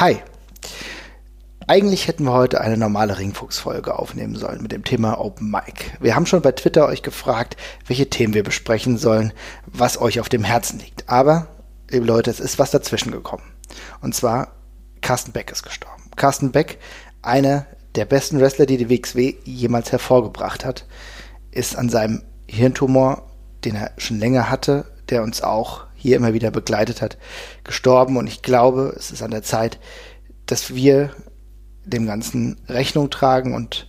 Hi. Eigentlich hätten wir heute eine normale Ringfuchs-Folge aufnehmen sollen mit dem Thema Open Mic. Wir haben schon bei Twitter euch gefragt, welche Themen wir besprechen sollen, was euch auf dem Herzen liegt. Aber, liebe Leute, es ist was dazwischen gekommen. Und zwar, Carsten Beck ist gestorben. Carsten Beck, einer der besten Wrestler, die die WXW jemals hervorgebracht hat, ist an seinem Hirntumor, den er schon länger hatte, der uns auch hier immer wieder begleitet hat, gestorben. Und ich glaube, es ist an der Zeit, dass wir dem Ganzen Rechnung tragen und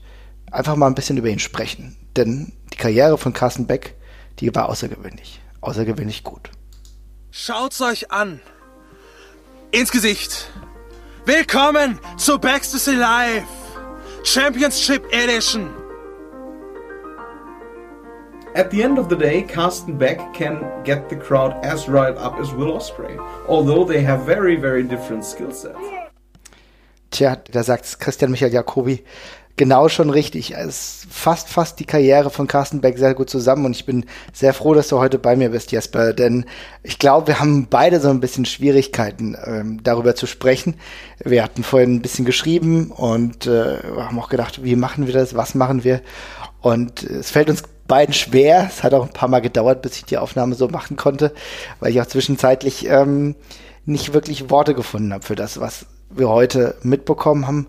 einfach mal ein bisschen über ihn sprechen. Denn die Karriere von Carsten Beck, die war außergewöhnlich. Außergewöhnlich gut. Schaut's euch an. Ins Gesicht. Willkommen zu Backstage Live. Championship Edition. At the end of the day, Carsten Beck can get the crowd as riled up as Will Osprey, although they have very, very different skill sets. Tja, da sagt Christian Michael Jacobi genau schon richtig. Es fasst fast die Karriere von Carsten Beck sehr gut zusammen und ich bin sehr froh, dass du heute bei mir bist, Jesper, denn ich glaube, wir haben beide so ein bisschen Schwierigkeiten, ähm, darüber zu sprechen. Wir hatten vorhin ein bisschen geschrieben und äh, haben auch gedacht, wie machen wir das, was machen wir? Und es fällt uns beiden schwer. Es hat auch ein paar Mal gedauert, bis ich die Aufnahme so machen konnte, weil ich auch zwischenzeitlich ähm, nicht wirklich Worte gefunden habe für das, was wir heute mitbekommen haben.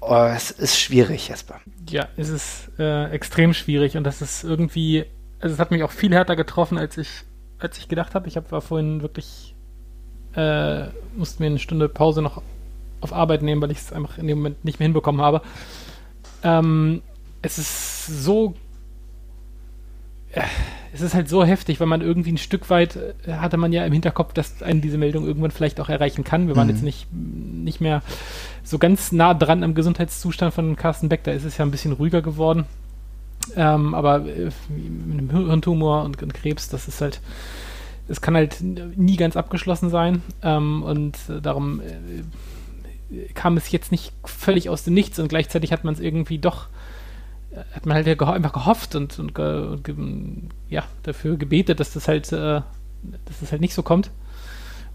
Oh, es ist schwierig, Jesper. Ja, es ist äh, extrem schwierig und das ist irgendwie, also es hat mich auch viel härter getroffen, als ich, als ich gedacht habe. Ich hab, war vorhin wirklich, äh, musste mir eine Stunde Pause noch auf Arbeit nehmen, weil ich es einfach in dem Moment nicht mehr hinbekommen habe. Ähm, es ist so es ist halt so heftig, weil man irgendwie ein Stück weit äh, hatte man ja im Hinterkopf, dass einen diese Meldung irgendwann vielleicht auch erreichen kann. Wir waren mhm. jetzt nicht, nicht mehr so ganz nah dran am Gesundheitszustand von Carsten Beck, da ist es ja ein bisschen ruhiger geworden. Ähm, aber äh, mit einem Hirntumor und, und, Krebs, das ist halt, es kann halt nie ganz abgeschlossen sein. Ähm, und äh, darum äh, kam es jetzt nicht völlig aus dem Nichts und gleichzeitig hat man es irgendwie doch hat man halt ja geho einfach gehofft und, und, und, ja, dafür gebetet, dass das halt, äh, dass das halt nicht so kommt.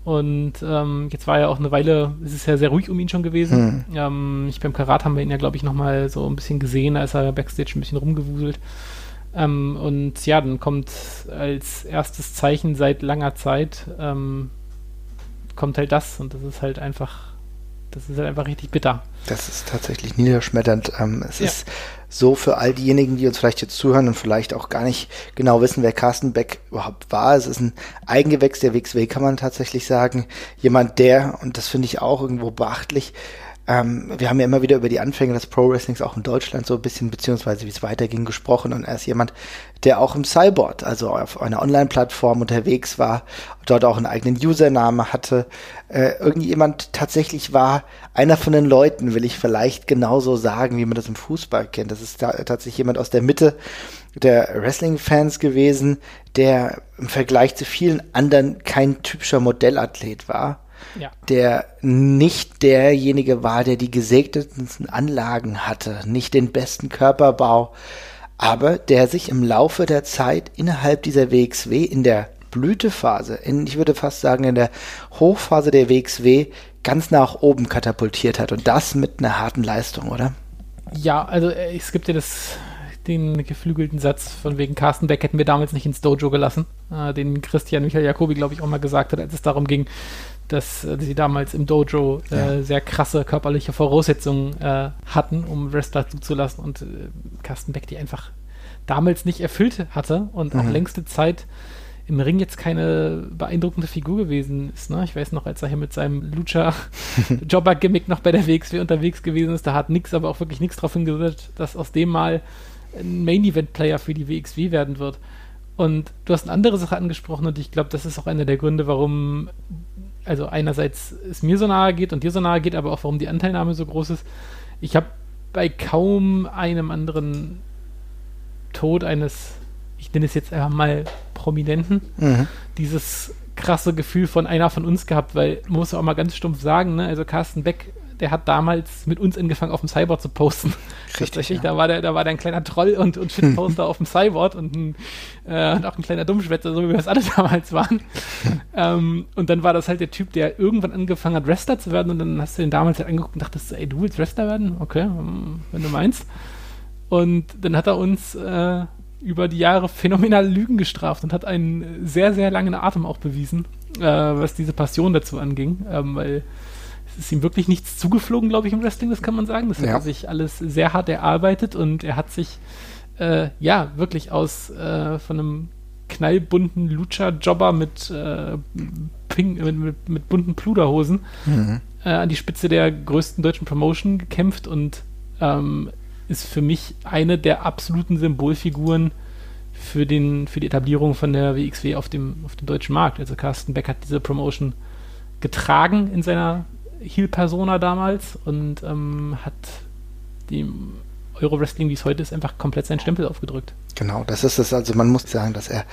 Und ähm, jetzt war ja auch eine Weile, es ist ja sehr ruhig um ihn schon gewesen. Hm. Ähm, ich beim Karat haben wir ihn ja, glaube ich, nochmal so ein bisschen gesehen, als er Backstage ein bisschen rumgewuselt. Ähm, und ja, dann kommt als erstes Zeichen seit langer Zeit, ähm, kommt halt das und das ist halt einfach das ist halt einfach richtig bitter. Das ist tatsächlich niederschmetternd. Ähm, es ja. ist so für all diejenigen, die uns vielleicht jetzt zuhören und vielleicht auch gar nicht genau wissen, wer Carsten Beck überhaupt war. Es ist ein Eigengewächs der WXW, kann man tatsächlich sagen. Jemand, der, und das finde ich auch irgendwo beachtlich, ähm, wir haben ja immer wieder über die Anfänge des Pro Wrestlings auch in Deutschland so ein bisschen, beziehungsweise wie es weiterging, gesprochen. Und er ist jemand, der auch im Cyborg, also auf einer Online-Plattform unterwegs war, dort auch einen eigenen Username hatte. Äh, irgendjemand tatsächlich war einer von den Leuten, will ich vielleicht genauso sagen, wie man das im Fußball kennt. Das ist da, tatsächlich jemand aus der Mitte der Wrestling-Fans gewesen, der im Vergleich zu vielen anderen kein typischer Modellathlet war ja. der nicht derjenige war, der die gesegnetsten Anlagen hatte, nicht den besten Körperbau, aber der sich im Laufe der Zeit innerhalb dieser WXW in der Blütephase, in, ich würde fast sagen in der Hochphase der WXW, ganz nach oben katapultiert hat und das mit einer harten Leistung, oder? Ja, also äh, es gibt ja das den geflügelten Satz von wegen Carsten Beck hätten wir damals nicht ins Dojo gelassen, äh, den Christian Michael Jacobi, glaube ich, auch mal gesagt hat, als es darum ging, dass sie damals im Dojo äh, ja. sehr krasse körperliche Voraussetzungen äh, hatten, um Wrestler zuzulassen und äh, Carsten Beck die einfach damals nicht erfüllt hatte und mhm. auch längste Zeit im Ring jetzt keine beeindruckende Figur gewesen ist. Ne? Ich weiß noch, als er hier mit seinem Lucha-Jobber-Gimmick noch bei der WXW unterwegs gewesen ist, da hat nichts, aber auch wirklich nichts darauf hingedeutet, dass aus dem mal ein Main-Event-Player für die WXW werden wird. Und du hast eine andere Sache angesprochen und ich glaube, das ist auch einer der Gründe, warum also einerseits es mir so nahe geht und dir so nahe geht, aber auch warum die Anteilnahme so groß ist. Ich habe bei kaum einem anderen Tod eines, ich nenne es jetzt einfach mal Prominenten, mhm. dieses krasse Gefühl von einer von uns gehabt, weil man muss auch mal ganz stumpf sagen, ne? also Carsten Beck, der hat damals mit uns angefangen, auf dem Cyborg zu posten. Richtig. Ja. Da war der, da war der ein kleiner Troll und, und Shitposter auf dem Cyborg und, ein, äh, und auch ein kleiner Dummschwätzer, so wie wir es alle damals waren. ähm, und dann war das halt der Typ, der irgendwann angefangen hat, Wrestler zu werden und dann hast du den damals halt angeguckt und dachtest, ey, du willst Wrestler werden? Okay, ähm, wenn du meinst. Und dann hat er uns äh, über die Jahre phänomenal Lügen gestraft und hat einen sehr, sehr langen Atem auch bewiesen, äh, was diese Passion dazu anging, ähm, weil es ist ihm wirklich nichts zugeflogen, glaube ich, im Wrestling, das kann man sagen. Das ja. hat er sich alles sehr hart erarbeitet und er hat sich äh, ja wirklich aus äh, von einem knallbunten Lucha-Jobber mit, äh, mit, mit, mit, bunten Pluderhosen mhm. Äh, an die Spitze der größten deutschen Promotion gekämpft und ähm, ist für mich eine der absoluten Symbolfiguren für, den, für die Etablierung von der WXW auf dem, auf dem deutschen Markt. Also Carsten Beck hat diese Promotion getragen in seiner Heel-Persona damals und ähm, hat dem Euro-Wrestling, wie es heute ist, einfach komplett seinen Stempel aufgedrückt. Genau, das ist es. Also man muss sagen, dass er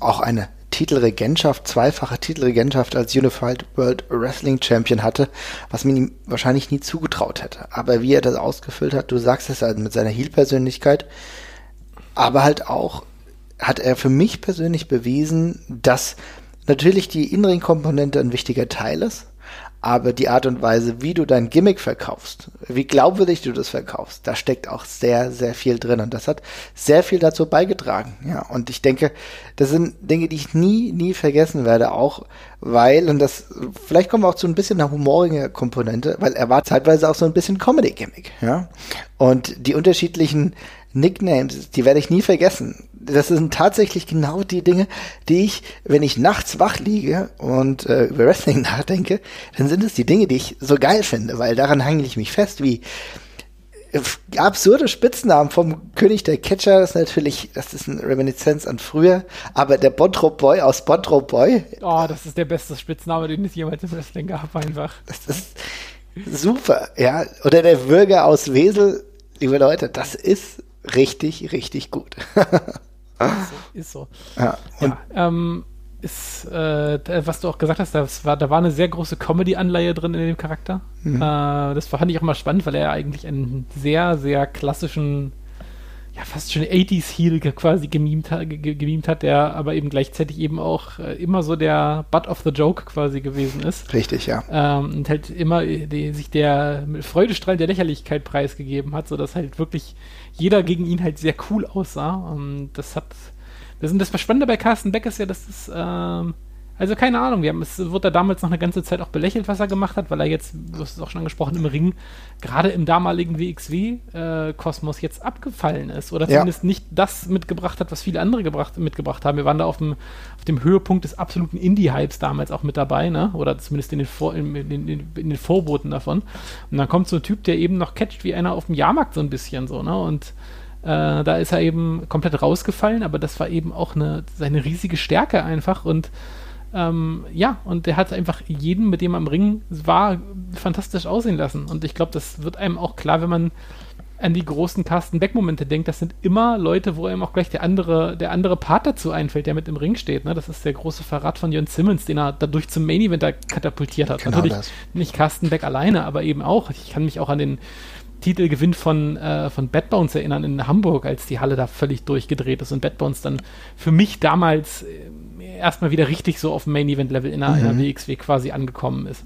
auch eine Titelregentschaft, zweifache Titelregentschaft als Unified World Wrestling Champion hatte, was man ihm wahrscheinlich nie zugetraut hätte. Aber wie er das ausgefüllt hat, du sagst es halt mit seiner Heel-Persönlichkeit, aber halt auch hat er für mich persönlich bewiesen, dass natürlich die Innenring-Komponente ein wichtiger Teil ist, aber die Art und Weise, wie du dein Gimmick verkaufst, wie glaubwürdig du das verkaufst, da steckt auch sehr, sehr viel drin. Und das hat sehr viel dazu beigetragen. Ja, und ich denke, das sind Dinge, die ich nie, nie vergessen werde, auch weil, und das, vielleicht kommen wir auch zu ein bisschen einer humorigen Komponente, weil er war zeitweise auch so ein bisschen Comedy-Gimmick, ja. Und die unterschiedlichen Nicknames, die werde ich nie vergessen. Das sind tatsächlich genau die Dinge, die ich, wenn ich nachts wach liege und äh, über Wrestling nachdenke, dann sind es die Dinge, die ich so geil finde, weil daran hänge ich mich fest, wie äh, absurde Spitznamen vom König der Catcher, das ist natürlich, das ist eine Reminiszenz an früher, aber der Bottrop Boy aus Bottrop Boy. Oh, das ist der beste Spitzname, den es jemals im Wrestling gab, einfach. Das ist super, ja. Oder der Würger aus Wesel, liebe Leute, das ist richtig, richtig gut. ist so. Ja, ja ähm, ist, äh, was du auch gesagt hast, das war, da war eine sehr große Comedy-Anleihe drin in dem Charakter. Mhm. Äh, das fand ich auch mal spannend, weil er eigentlich einen sehr, sehr klassischen ja, fast schon 80s Heel quasi gemimt, gemimt hat, der aber eben gleichzeitig eben auch äh, immer so der Butt of the Joke quasi gewesen ist. Richtig, ja. Ähm, und halt immer die, sich der Freudestrahl der Lächerlichkeit preisgegeben hat, sodass halt wirklich jeder gegen ihn halt sehr cool aussah. Und das hat, das, das Spannende bei Carsten Beck ist ja, dass es, ähm, also keine Ahnung, wir haben, es wurde da damals noch eine ganze Zeit auch belächelt, was er gemacht hat, weil er jetzt, du hast es auch schon angesprochen, im Ring, gerade im damaligen WXW-Kosmos äh, jetzt abgefallen ist oder zumindest ja. nicht das mitgebracht hat, was viele andere gebracht, mitgebracht haben. Wir waren da auf dem, auf dem Höhepunkt des absoluten Indie-Hypes damals auch mit dabei, ne? oder zumindest in den, Vor, in, in, in, den Vorboten davon. Und dann kommt so ein Typ, der eben noch catcht wie einer auf dem Jahrmarkt so ein bisschen so, ne? und äh, da ist er eben komplett rausgefallen, aber das war eben auch eine, seine riesige Stärke einfach und ähm, ja, und der hat einfach jeden, mit dem er im Ring war, fantastisch aussehen lassen. Und ich glaube, das wird einem auch klar, wenn man an die großen Carsten Beck-Momente denkt. Das sind immer Leute, wo einem auch gleich der andere, der andere Part dazu einfällt, der mit im Ring steht. Ne? Das ist der große Verrat von Jörn Simmons, den er dadurch zum Main Event katapultiert hat. Genau Natürlich das. nicht Carsten Beck alleine, aber eben auch. Ich kann mich auch an den Titelgewinn von, äh, von Bad Bones erinnern in Hamburg, als die Halle da völlig durchgedreht ist und Bad Bones dann für mich damals äh, erstmal wieder richtig so auf dem Main-Event-Level in, mhm. in der WXW quasi angekommen ist.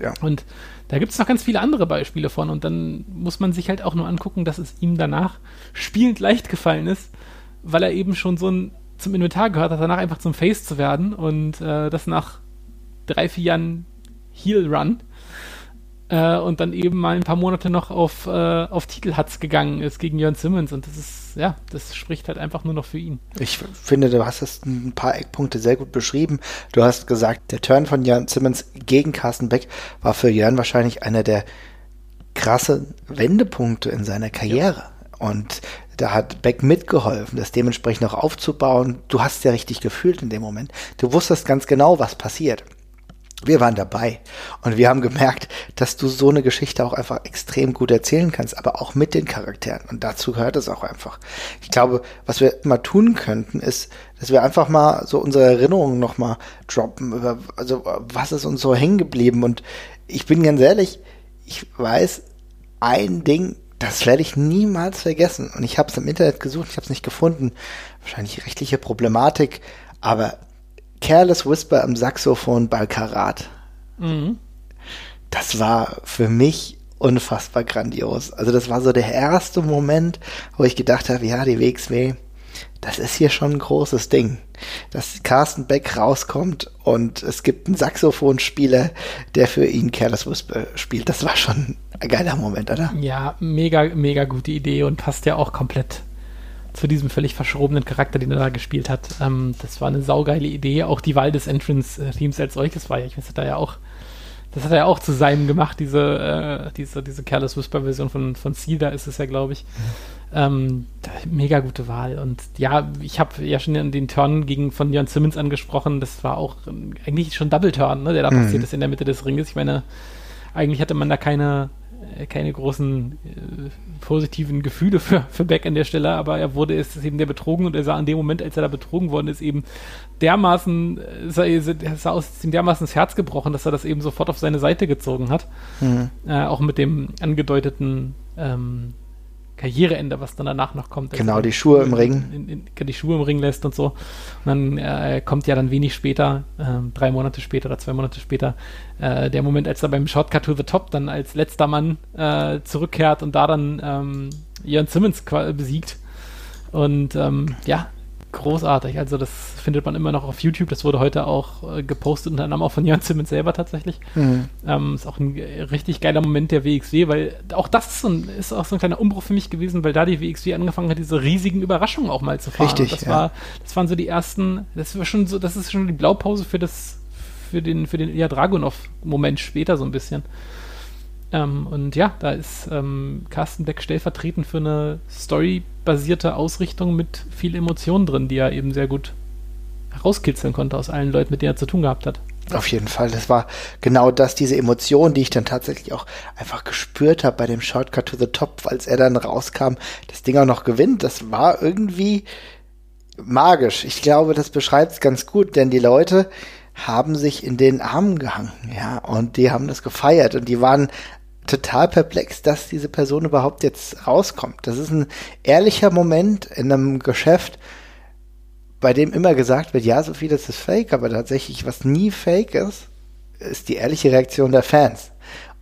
Ja. Und da gibt es noch ganz viele andere Beispiele von und dann muss man sich halt auch nur angucken, dass es ihm danach spielend leicht gefallen ist, weil er eben schon so ein, zum Inventar gehört hat, danach einfach zum Face zu werden und äh, das nach drei, vier Jahren Heel Run äh, und dann eben mal ein paar Monate noch auf, äh, auf Titelhatz gegangen ist gegen Jörn Simmons und das ist, ja, das spricht halt einfach nur noch für ihn. Ich finde, du hast es ein paar Eckpunkte sehr gut beschrieben. Du hast gesagt, der Turn von Jörn Simmons gegen Carsten Beck war für Jörn wahrscheinlich einer der krasse Wendepunkte in seiner Karriere. Ja. Und da hat Beck mitgeholfen, das dementsprechend auch aufzubauen. Du hast es ja richtig gefühlt in dem Moment. Du wusstest ganz genau, was passiert. Wir waren dabei und wir haben gemerkt, dass du so eine Geschichte auch einfach extrem gut erzählen kannst, aber auch mit den Charakteren. Und dazu gehört es auch einfach. Ich glaube, was wir mal tun könnten, ist, dass wir einfach mal so unsere Erinnerungen nochmal droppen, also was ist uns so hängen geblieben. Und ich bin ganz ehrlich, ich weiß ein Ding, das werde ich niemals vergessen. Und ich habe es im Internet gesucht, ich habe es nicht gefunden. Wahrscheinlich rechtliche Problematik, aber Careless Whisper am Saxophon bei Karat. Mhm. Das war für mich unfassbar grandios. Also das war so der erste Moment, wo ich gedacht habe, ja, die WXW, das ist hier schon ein großes Ding. Dass Carsten Beck rauskommt und es gibt einen Saxophonspieler, der für ihn Careless Whisper spielt. Das war schon ein geiler Moment, oder? Ja, mega, mega gute Idee und passt ja auch komplett zu diesem völlig verschrobenen Charakter, den er da gespielt hat. Ähm, das war eine saugeile Idee. Auch die Wahl des Entrance-Themes als solches war ja, ich weiß, da ja auch das hat er ja auch zu seinem gemacht, diese, äh, diese, diese Careless Whisper-Version von, von Cedar ist es ja, glaube ich. Ähm, mega gute Wahl. Und ja, ich habe ja schon den Turn gegen von Jan Simmons angesprochen. Das war auch eigentlich schon Double Turn, ne, der da mhm. passiert ist in der Mitte des Ringes. Ich meine, eigentlich hatte man da keine, keine großen äh, positiven Gefühle für, für Beck an der Stelle, aber er wurde es eben der betrogen und er sah in dem Moment, als er da betrogen worden ist, eben dermaßen, es sah aus ihm dermaßen ins Herz gebrochen, dass er das eben sofort auf seine Seite gezogen hat. Mhm. Äh, auch mit dem angedeuteten ähm, Karriereende, was dann danach noch kommt. Genau, die Schuhe im Ring. In, in, in, die Schuhe im Ring lässt und so. Und dann äh, kommt ja dann wenig später, äh, drei Monate später oder zwei Monate später, äh, der Moment, als er beim Shortcut to the Top dann als letzter Mann äh, zurückkehrt und da dann ähm, Ian Simmons besiegt. Und ähm, ja, großartig. Also das findet man immer noch auf YouTube. Das wurde heute auch äh, gepostet, unter anderem auch von Jan Simmons selber tatsächlich. Mhm. Ähm, ist auch ein richtig geiler Moment der WXW, weil auch das ist, so ein, ist, auch so ein kleiner Umbruch für mich gewesen, weil da die WXW angefangen hat, diese riesigen Überraschungen auch mal zu fahren. Richtig, das ja. war, das waren so die ersten, das war schon so, das ist schon die Blaupause für das, für den, für den Ilya Dragunov-Moment später so ein bisschen. Ähm, und ja, da ist ähm, Carsten Beck stellvertretend für eine storybasierte Ausrichtung mit viel Emotionen drin, die er eben sehr gut herauskitzeln konnte aus allen Leuten, mit denen er zu tun gehabt hat. Auf jeden Fall. Das war genau das, diese Emotion, die ich dann tatsächlich auch einfach gespürt habe bei dem Shortcut to the Top, als er dann rauskam, das Ding auch noch gewinnt. Das war irgendwie magisch. Ich glaube, das beschreibt es ganz gut, denn die Leute haben sich in den Armen gehangen, ja, und die haben das gefeiert und die waren total perplex, dass diese Person überhaupt jetzt rauskommt. Das ist ein ehrlicher Moment in einem Geschäft, bei dem immer gesagt wird, ja, so viel das ist fake, aber tatsächlich, was nie fake ist, ist die ehrliche Reaktion der Fans.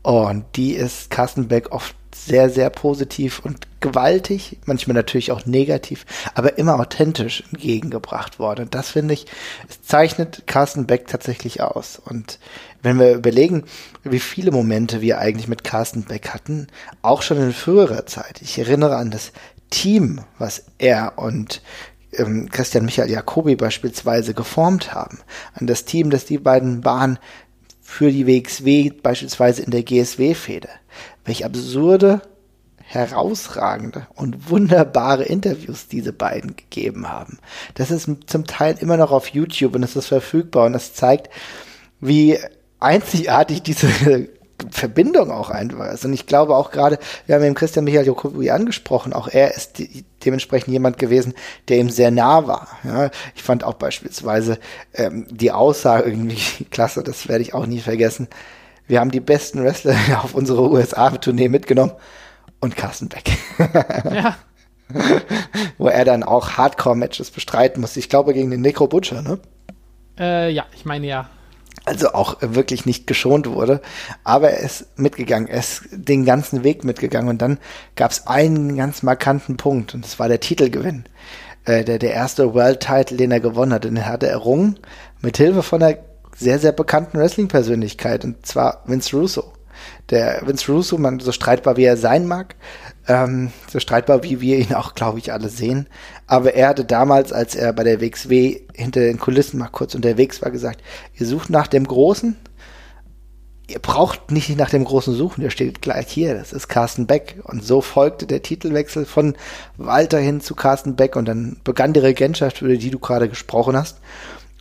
Und die ist Carsten Beck oft sehr, sehr positiv und gewaltig, manchmal natürlich auch negativ, aber immer authentisch entgegengebracht worden. Und das finde ich, es zeichnet Carsten Beck tatsächlich aus. Und wenn wir überlegen, wie viele Momente wir eigentlich mit Carsten Beck hatten, auch schon in früherer Zeit. Ich erinnere an das Team, was er und ähm, Christian Michael Jacobi beispielsweise geformt haben. An das Team, das die beiden waren für die WXW beispielsweise in der GSW-Fehde. Welch absurde, herausragende und wunderbare Interviews diese beiden gegeben haben. Das ist zum Teil immer noch auf YouTube und es ist verfügbar und das zeigt, wie einzigartig diese Verbindung auch einfach ist. Und ich glaube auch gerade, wir haben eben Christian Michael Jokowi angesprochen, auch er ist die, dementsprechend jemand gewesen, der ihm sehr nah war. Ja, ich fand auch beispielsweise ähm, die Aussage irgendwie klasse, das werde ich auch nie vergessen. Wir haben die besten Wrestler auf unsere USA-Tournee mitgenommen und Carsten Beck. ja. Wo er dann auch Hardcore-Matches bestreiten musste. Ich glaube gegen den Necro Butcher, ne? Äh, ja, ich meine ja also auch wirklich nicht geschont wurde. Aber er ist mitgegangen, er ist den ganzen Weg mitgegangen und dann gab es einen ganz markanten Punkt und das war der Titelgewinn. Äh, der, der erste World Title, den er gewonnen hat, den hat er errungen mit Hilfe von einer sehr, sehr bekannten Wrestling-Persönlichkeit und zwar Vince Russo. Der Vince Russo, man so streitbar wie er sein mag, ähm, so streitbar, wie wir ihn auch, glaube ich, alle sehen. Aber er hatte damals, als er bei der WXW hinter den Kulissen mal kurz unterwegs war, gesagt, ihr sucht nach dem Großen. Ihr braucht nicht nach dem Großen suchen, der steht gleich hier, das ist Carsten Beck. Und so folgte der Titelwechsel von Walter hin zu Carsten Beck und dann begann die Regentschaft, über die du gerade gesprochen hast.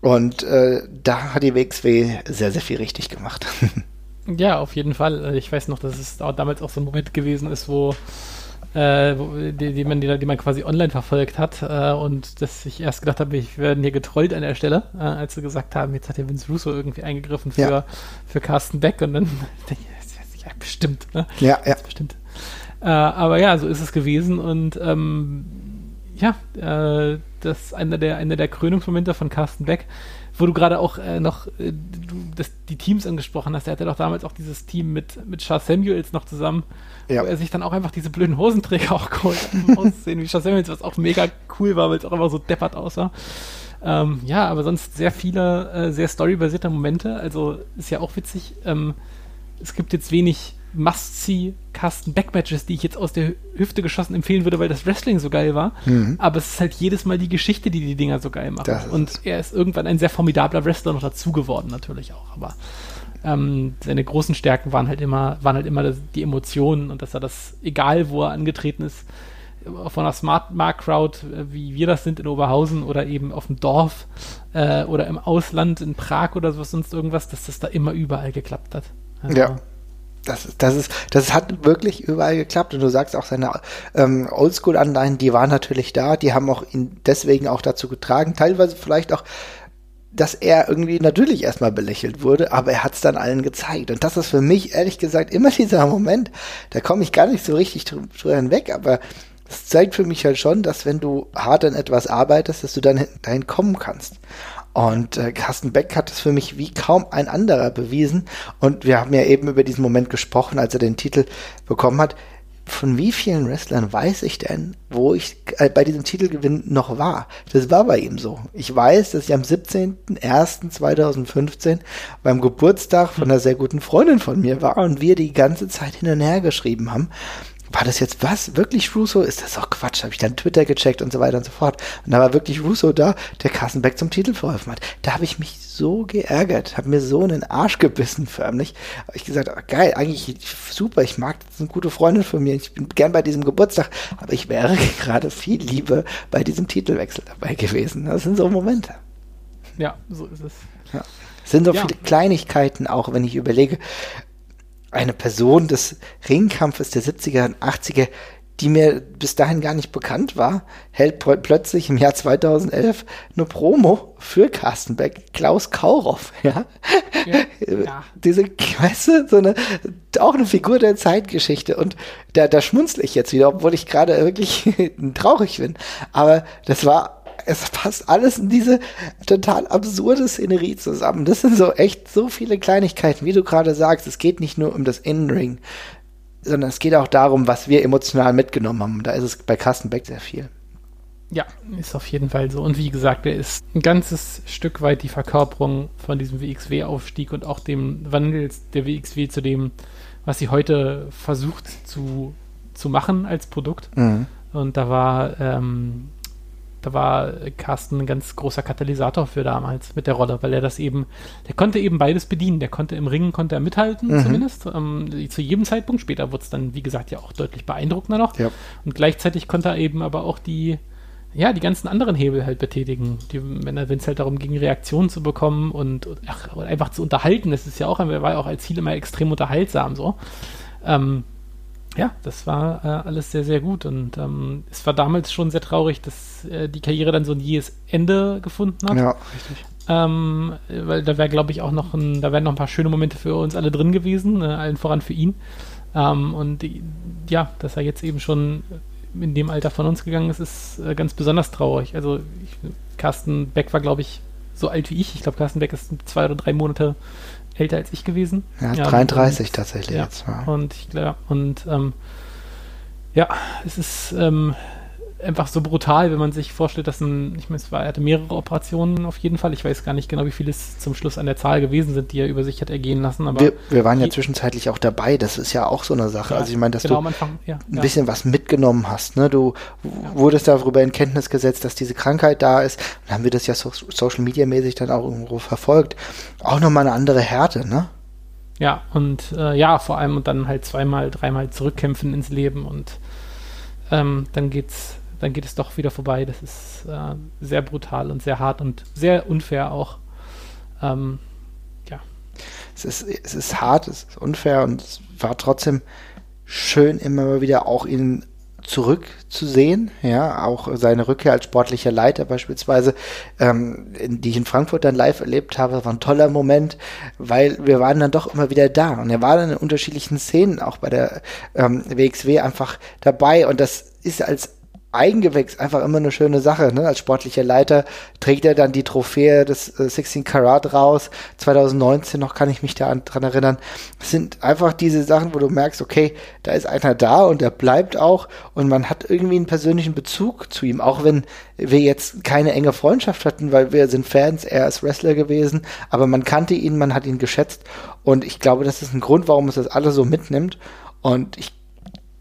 Und äh, da hat die WXW sehr, sehr viel richtig gemacht. Ja, auf jeden Fall. Ich weiß noch, dass es damals auch so ein Moment gewesen ist, wo, äh, wo die, die, man, die, die, man quasi online verfolgt hat äh, und dass ich erst gedacht habe, ich werde hier getrollt an der Stelle, äh, als sie gesagt haben, jetzt hat der Vince Russo irgendwie eingegriffen für, ja. für Carsten Beck und dann denke ich, ja, bestimmt. Ne? Ja, ja. Bestimmt. Äh, aber ja, so ist es gewesen und ähm, ja, äh, das ist einer der, einer der Krönungsmomente von Carsten Beck, wo du gerade auch äh, noch äh, du, das, die Teams angesprochen hast. Er hatte doch damals auch dieses Team mit, mit Charles Samuels noch zusammen, Ja. wo er sich dann auch einfach diese blöden Hosenträger auch geholt hat, auszusehen wie Charles Samuels, was auch mega cool war, weil es auch einfach so deppert aussah. Ähm, ja, aber sonst sehr viele, äh, sehr storybasierte Momente. Also ist ja auch witzig. Ähm, es gibt jetzt wenig Must-See Carsten Back-Matches, die ich jetzt aus der Hüfte geschossen empfehlen würde, weil das Wrestling so geil war. Aber es ist halt jedes Mal die Geschichte, die die Dinger so geil ist Und er ist irgendwann ein sehr formidabler Wrestler noch dazu geworden, natürlich auch. Aber ähm, seine großen Stärken waren halt immer, waren halt immer das, die Emotionen und dass er das, egal wo er angetreten ist, von einer Smart Mark Crowd, äh, wie wir das sind in Oberhausen oder eben auf dem Dorf äh, oder im Ausland in Prag oder so, sonst irgendwas, dass das da immer überall geklappt hat. Also, Ja. Das, das, ist, das hat wirklich überall geklappt. Und du sagst auch seine ähm, Oldschool-Anleihen, die waren natürlich da, die haben auch ihn deswegen auch dazu getragen, teilweise vielleicht auch, dass er irgendwie natürlich erstmal belächelt wurde, aber er hat es dann allen gezeigt. Und das ist für mich ehrlich gesagt immer dieser Moment, da komme ich gar nicht so richtig drü- drüber hinweg, aber es zeigt für mich halt schon, dass wenn du hart an etwas arbeitest, dass du dann hin- dahin kommen kannst. Und äh, Carsten Beck hat es für mich wie kaum ein anderer bewiesen. Und wir haben ja eben über diesen Moment gesprochen, als er den Titel bekommen hat. Von wie vielen Wrestlern weiß ich denn, wo ich äh, bei diesem Titelgewinn noch war? Das war bei ihm so. Ich weiß, dass ich am 17.01.2015 beim Geburtstag von einer sehr guten Freundin von mir war und wir die ganze Zeit hin und her geschrieben haben war das jetzt was? Wirklich Russo? Ist das doch Quatsch? Habe ich dann Twitter gecheckt und so weiter und so fort. Und da war wirklich Russo da, der Carsten Beck zum Titel verholfen hat. Da habe ich mich so geärgert, habe mir so in den Arsch gebissen förmlich. Habe ich gesagt, ah, geil, eigentlich super, ich mag, das ist eine gute Freundin von mir, ich bin gern bei diesem Geburtstag, aber ich wäre gerade viel lieber bei diesem Titelwechsel dabei gewesen. Das sind so Momente. ja, so ist es. Es sind so Ja. viele Kleinigkeiten auch, wenn ich überlege, eine Person des Ringkampfes der 70er und 80er, die mir bis dahin gar nicht bekannt war, hält pl- plötzlich im Jahr 2011 eine Promo für Carsten Beck, Klaus Kauroff, ja. Ja. Ja. Diese, weißt du, so eine, auch eine Figur der Zeitgeschichte und da, da schmunzle ich jetzt wieder, obwohl ich gerade wirklich traurig bin. Aber das war, es passt alles in diese total absurde Szenerie zusammen. Das sind so echt so viele Kleinigkeiten, wie du gerade sagst. Es geht nicht nur um das In-Ring, sondern es geht auch darum, was wir emotional mitgenommen haben. Da ist es bei Carsten Beck sehr viel. Ja, ist auf jeden Fall so. Und wie gesagt, er ist ein ganzes Stück weit die Verkörperung von diesem WXW-Aufstieg und auch dem Wandel der WXW zu dem, was sie heute versucht zu, zu machen als Produkt. Und da war, ähm, da war Carsten ein ganz großer Katalysator für damals mit der Rolle, weil er das eben, der konnte eben beides bedienen. Der konnte im Ringen, konnte er mithalten, zumindest, ähm, zu jedem Zeitpunkt. Später wurde es dann, wie gesagt, ja auch deutlich beeindruckender noch. Ja. Und gleichzeitig konnte er eben aber auch die, ja, die ganzen anderen Hebel halt betätigen. Die, wenn er- wenn es halt darum ging, Reaktionen zu bekommen und, und ach, und einfach zu unterhalten, das ist ja auch, er war ja auch als Ziel immer extrem unterhaltsam so. Ähm, ja, das war äh, alles sehr, sehr gut. Und ähm, es war damals schon sehr traurig, dass äh, die Karriere dann so ein jähes Ende gefunden hat. Ja, richtig. Ähm, weil da wäre, glaube ich, auch noch ein, da wären noch ein paar schöne Momente für uns alle drin gewesen, äh, allen voran für ihn. Ähm, und ja, dass er jetzt eben schon in dem Alter von uns gegangen ist, ist äh, ganz besonders traurig. Also ich, Carsten Beck war, glaube ich, so alt wie ich. Ich glaube, Carsten Beck ist zwei oder drei Monate älter als ich gewesen. Ja, Ja, 33 und- tatsächlich ja. jetzt. Ja. Und ich glaube, und ähm, ja, es ist ähm, einfach so brutal, wenn man sich vorstellt, dass ein, ich meine, es war, er hatte mehrere Operationen auf jeden Fall. Ich weiß gar nicht genau, wie viele es zum Schluss an der Zahl gewesen sind, die er über sich hat ergehen lassen, aber Wir, wir waren ja Je- zwischenzeitlich auch dabei. Das ist ja auch so eine Sache. Ja, also ich meine, dass genau du Anfang, ja, ein ja. bisschen was mitgenommen hast. Ne? Du wurdest darüber in Kenntnis gesetzt, dass diese Krankheit da ist. Dann haben wir das ja so, Social Media mäßig dann auch irgendwo verfolgt. Auch nochmal eine andere Härte, ne? Ja, und äh, ja, vor allem und dann halt zweimal, dreimal zurückkämpfen ins Leben und ähm, dann geht's, dann geht es doch wieder vorbei. Das ist äh, sehr brutal und sehr hart und sehr unfair auch. Ähm, ja, Es ist, es ist hart, es ist unfair und es war trotzdem schön, immer wieder auch ihn zurückzusehen, ja, auch seine Rückkehr als sportlicher Leiter beispielsweise, ähm, die ich in Frankfurt dann live erlebt habe, war ein toller Moment, weil wir waren dann doch immer wieder da und er war dann in unterschiedlichen Szenen auch bei der ähm, WXW einfach dabei und das ist als Eigengewächs einfach immer eine schöne Sache. Ne? Als sportlicher Leiter trägt er dann die Trophäe des äh, 16 Karat raus. 2019 noch kann ich mich da dran erinnern. Es sind einfach diese Sachen, wo du merkst, okay, da ist einer da und der bleibt auch und man hat irgendwie einen persönlichen Bezug zu ihm, auch wenn wir jetzt keine enge Freundschaft hatten, weil wir sind Fans, er ist Wrestler gewesen, aber man kannte ihn, man hat ihn geschätzt und ich glaube, das ist ein Grund, warum es das alle so mitnimmt und ich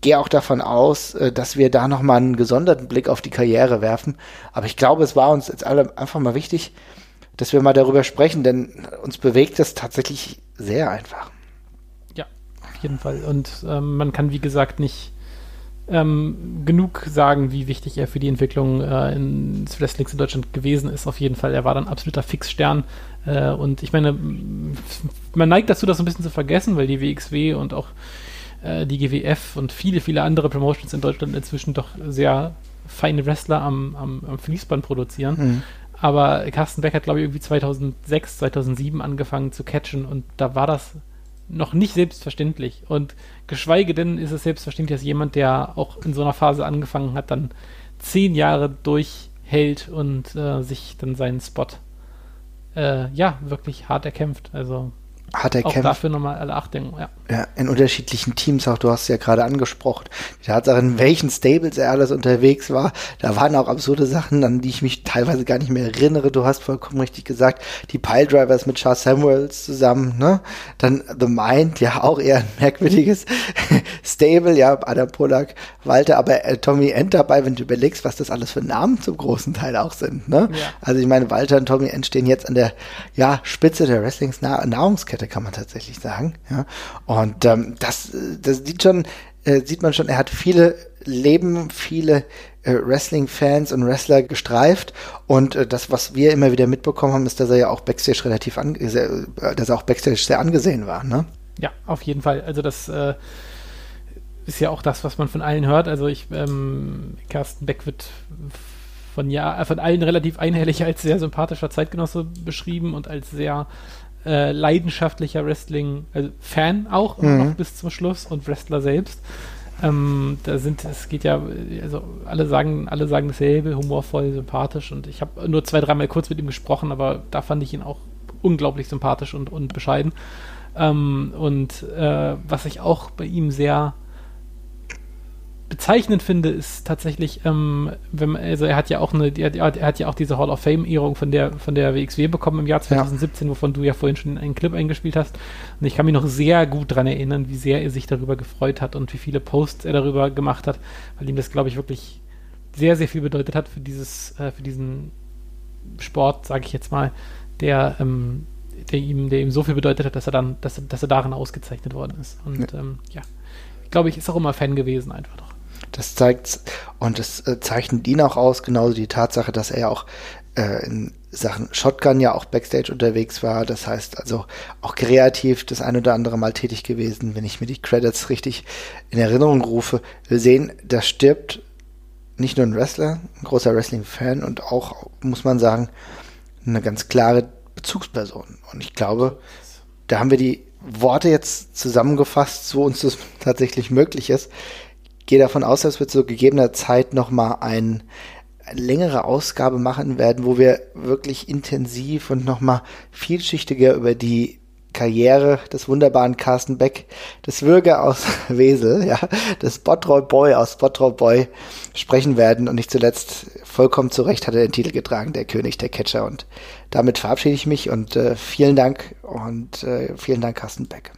gehe auch davon aus, äh, dass wir da nochmal einen gesonderten Blick auf die Karriere werfen. Aber ich glaube, es war uns jetzt alle einfach mal wichtig, dass wir mal darüber sprechen, denn uns bewegt das tatsächlich sehr einfach. Ja, auf jeden Fall. Und ähm, man kann, wie gesagt, nicht ähm, genug sagen, wie wichtig er für die Entwicklung äh, ins Wrestling in Deutschland gewesen ist. Auf jeden Fall. Er war dann absoluter Fixstern. Äh, und ich meine, man neigt dazu, das so ein bisschen zu vergessen, weil die WXW und auch äh, die GWF und viele, viele andere Promotions in Deutschland inzwischen doch sehr feine Wrestler am, am, am Fließband produzieren. Mhm. Aber Carsten Beck hat, glaube ich, irgendwie 2006, 2007 angefangen zu catchen und da war das noch nicht selbstverständlich. Und geschweige denn ist es selbstverständlich, dass jemand, der auch in so einer Phase angefangen hat, dann zehn Jahre durchhält und äh, sich dann seinen Spot äh, ja wirklich hart erkämpft. Also hat er auch dafür nochmal alle Achtung, ja. Ja, in unterschiedlichen Teams, auch du hast es ja gerade angesprochen. Die Tatsache, in welchen Stables er alles unterwegs war, da waren auch absurde Sachen, an die ich mich teilweise gar nicht mehr erinnere. Du hast vollkommen richtig gesagt, die Piledrivers mit Charles Samuels zusammen, ne? Dann The Mind, ja auch eher ein merkwürdiges Stable, ja, Adam Polak, Walter, aber äh, Tommy End dabei, wenn du überlegst, was das alles für Namen zum großen Teil auch sind, ne? Ja. Also ich meine, Walter und Tommy End stehen jetzt an der, ja, Spitze der Wrestlings Nahrungskette, kann man tatsächlich sagen, ja. Und und ähm, das, das sieht schon, äh, sieht man schon, er hat viele Leben, viele äh, Wrestling-Fans und Wrestler gestreift. Und äh, das, was wir immer wieder mitbekommen haben, ist, dass er ja auch Backstage relativ an, sehr, äh, dass er auch Backstage sehr angesehen war, ne? Ja, auf jeden Fall. Also das äh, ist ja auch das, was man von allen hört. Also ich, ähm, Carsten Beck wird von ja, von allen relativ einhellig als sehr sympathischer Zeitgenosse beschrieben und als sehr äh, leidenschaftlicher Wrestling-Fan also auch mhm. noch bis zum Schluss und Wrestler selbst. Ähm, da sind, es geht ja, also alle sagen, alle sagen dasselbe, humorvoll, sympathisch und ich habe nur zwei, dreimal kurz mit ihm gesprochen, aber da fand ich ihn auch unglaublich sympathisch und, und bescheiden. Ähm, und äh, was ich auch bei ihm sehr bezeichnend finde, ist tatsächlich, ähm, wenn man, also er hat ja auch eine, er, hat ja auch diese Hall of Fame-Ehrung von der, von der WXW bekommen im Jahr 2017, ja. wovon du ja vorhin schon einen Clip eingespielt hast. Und ich kann mich noch sehr gut daran erinnern, wie sehr er sich darüber gefreut hat und wie viele Posts er darüber gemacht hat, weil ihm das, glaube ich, wirklich sehr, sehr viel bedeutet hat für dieses, äh, für diesen Sport, sage ich jetzt mal, der, ähm, der ihm, der ihm so viel bedeutet hat, dass er dann, dass, dass er darin ausgezeichnet worden ist. Und ja, ähm, ja. glaube ich, ist auch immer Fan gewesen, einfach doch. Das zeigt und das äh, zeichnet ihn auch aus, genauso die Tatsache, dass er auch äh, in Sachen Shotgun ja auch Backstage unterwegs war. Das heißt also auch kreativ das ein oder andere Mal tätig gewesen, wenn ich mir die Credits richtig in Erinnerung rufe. Wir sehen, da stirbt nicht nur ein Wrestler, ein großer Wrestling-Fan und auch, muss man sagen, eine ganz klare Bezugsperson. Und ich glaube, da haben wir die Worte jetzt zusammengefasst, so uns das tatsächlich möglich ist gehe davon aus, dass wir zu gegebener Zeit nochmal ein, eine längere Ausgabe machen werden, wo wir wirklich intensiv und nochmal vielschichtiger über die Karriere des wunderbaren Carsten Beck, des Würger aus Wesel, ja, des Bottrop Boy aus Bottrop Boy sprechen werden und nicht zuletzt vollkommen zu Recht hat er den Titel getragen, der König der Catcher und damit verabschiede ich mich und äh, vielen Dank und äh, vielen Dank Carsten Beck.